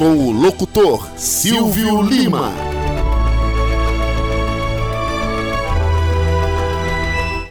com o locutor Silvio Lima.